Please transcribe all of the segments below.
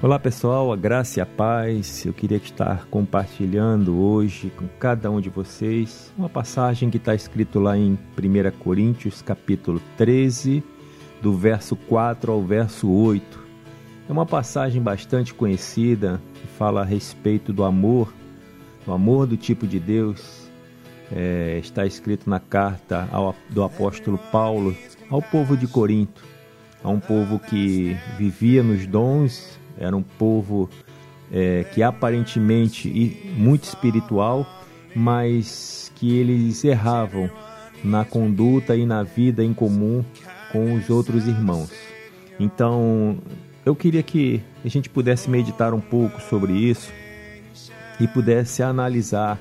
Olá pessoal, a graça e a paz. Eu queria estar compartilhando hoje com cada um de vocês uma passagem que está escrito lá em 1 Coríntios, capítulo 13, do verso 4 ao verso 8. É uma passagem bastante conhecida que fala a respeito do amor, do amor do tipo de Deus. É, está escrito na carta ao, do apóstolo Paulo ao povo de Corinto, a um povo que vivia nos dons era um povo é, que aparentemente muito espiritual, mas que eles erravam na conduta e na vida em comum com os outros irmãos. Então, eu queria que a gente pudesse meditar um pouco sobre isso e pudesse analisar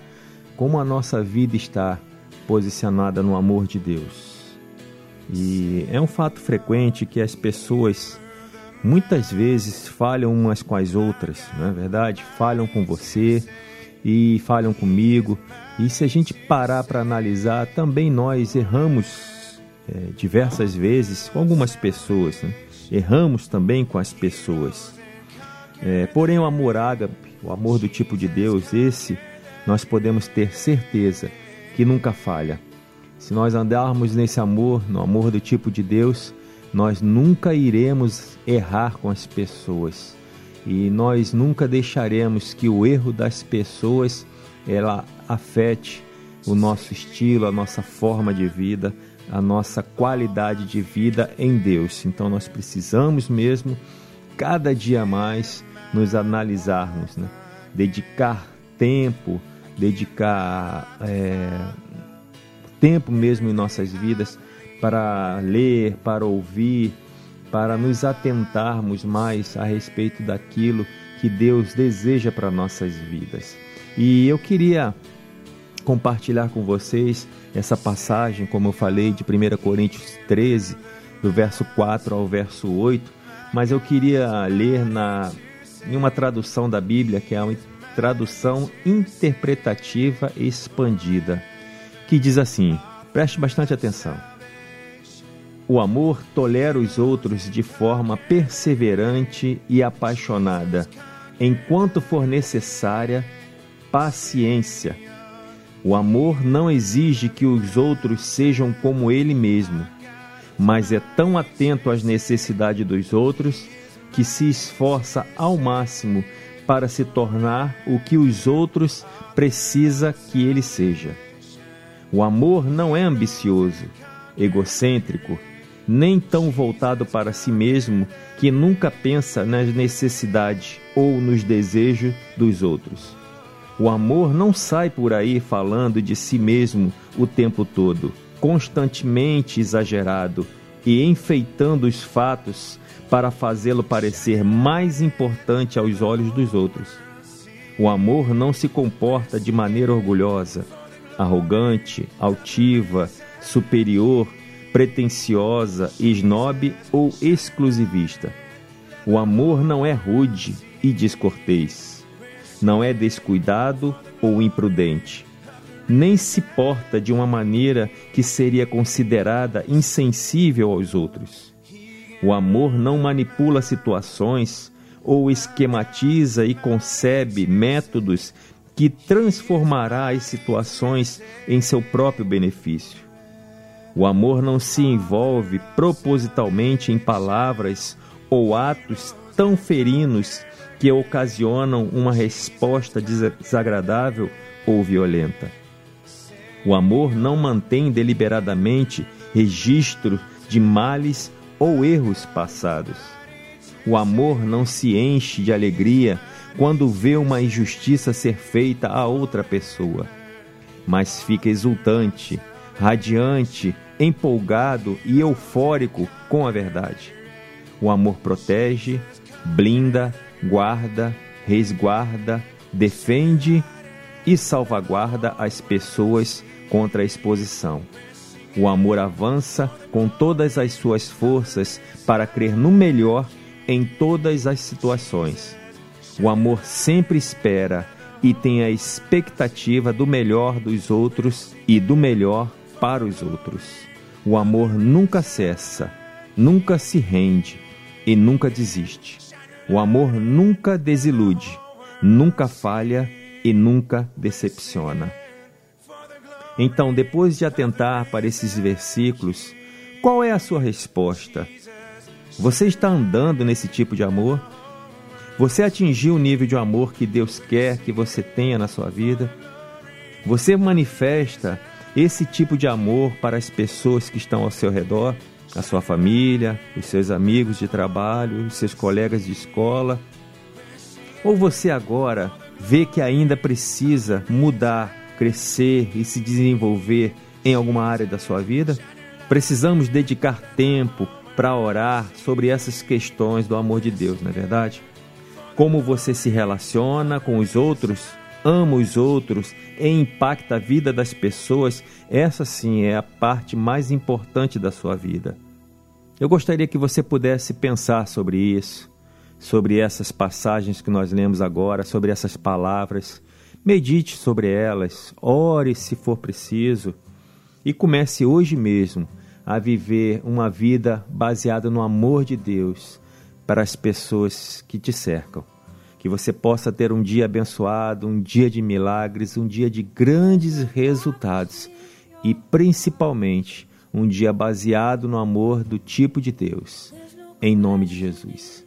como a nossa vida está posicionada no amor de Deus. E é um fato frequente que as pessoas muitas vezes falham umas com as outras, não é verdade? Falham com você e falham comigo. E se a gente parar para analisar, também nós erramos é, diversas vezes com algumas pessoas, né? erramos também com as pessoas. É, porém, o amor ágape, o amor do tipo de Deus, esse nós podemos ter certeza que nunca falha. Se nós andarmos nesse amor, no amor do tipo de Deus, nós nunca iremos errar com as pessoas e nós nunca deixaremos que o erro das pessoas ela afete o nosso estilo, a nossa forma de vida, a nossa qualidade de vida em Deus. Então nós precisamos mesmo cada dia mais nos analisarmos, né? dedicar tempo, dedicar é, tempo mesmo em nossas vidas para ler, para ouvir, para nos atentarmos mais a respeito daquilo que Deus deseja para nossas vidas. E eu queria compartilhar com vocês essa passagem, como eu falei, de 1 Coríntios 13, do verso 4 ao verso 8, mas eu queria ler na, em uma tradução da Bíblia, que é uma tradução interpretativa expandida, que diz assim: preste bastante atenção. O amor tolera os outros de forma perseverante e apaixonada, enquanto for necessária paciência. O amor não exige que os outros sejam como ele mesmo, mas é tão atento às necessidades dos outros que se esforça ao máximo para se tornar o que os outros precisa que ele seja. O amor não é ambicioso, egocêntrico, nem tão voltado para si mesmo que nunca pensa nas necessidades ou nos desejos dos outros. O amor não sai por aí falando de si mesmo o tempo todo, constantemente exagerado e enfeitando os fatos para fazê-lo parecer mais importante aos olhos dos outros. O amor não se comporta de maneira orgulhosa, arrogante, altiva, superior pretensiosa, snob ou exclusivista. O amor não é rude e descortês, não é descuidado ou imprudente, nem se porta de uma maneira que seria considerada insensível aos outros. O amor não manipula situações ou esquematiza e concebe métodos que transformará as situações em seu próprio benefício. O amor não se envolve propositalmente em palavras ou atos tão ferinos que ocasionam uma resposta desagradável ou violenta. O amor não mantém deliberadamente registro de males ou erros passados. O amor não se enche de alegria quando vê uma injustiça ser feita a outra pessoa, mas fica exultante, radiante empolgado e eufórico com a verdade. O amor protege, blinda, guarda, resguarda, defende e salvaguarda as pessoas contra a exposição. O amor avança com todas as suas forças para crer no melhor em todas as situações. O amor sempre espera e tem a expectativa do melhor dos outros e do melhor para os outros. O amor nunca cessa, nunca se rende e nunca desiste. O amor nunca desilude, nunca falha e nunca decepciona. Então, depois de atentar para esses versículos, qual é a sua resposta? Você está andando nesse tipo de amor? Você atingiu o nível de amor que Deus quer que você tenha na sua vida? Você manifesta esse tipo de amor para as pessoas que estão ao seu redor, a sua família, os seus amigos de trabalho, os seus colegas de escola? Ou você agora vê que ainda precisa mudar, crescer e se desenvolver em alguma área da sua vida? Precisamos dedicar tempo para orar sobre essas questões do amor de Deus, não é verdade? como você se relaciona com os outros, ama os outros e impacta a vida das pessoas, essa sim é a parte mais importante da sua vida. Eu gostaria que você pudesse pensar sobre isso, sobre essas passagens que nós lemos agora, sobre essas palavras. Medite sobre elas, ore se for preciso e comece hoje mesmo a viver uma vida baseada no amor de Deus para as pessoas que te cercam. Que você possa ter um dia abençoado, um dia de milagres, um dia de grandes resultados e principalmente um dia baseado no amor do tipo de Deus. Em nome de Jesus.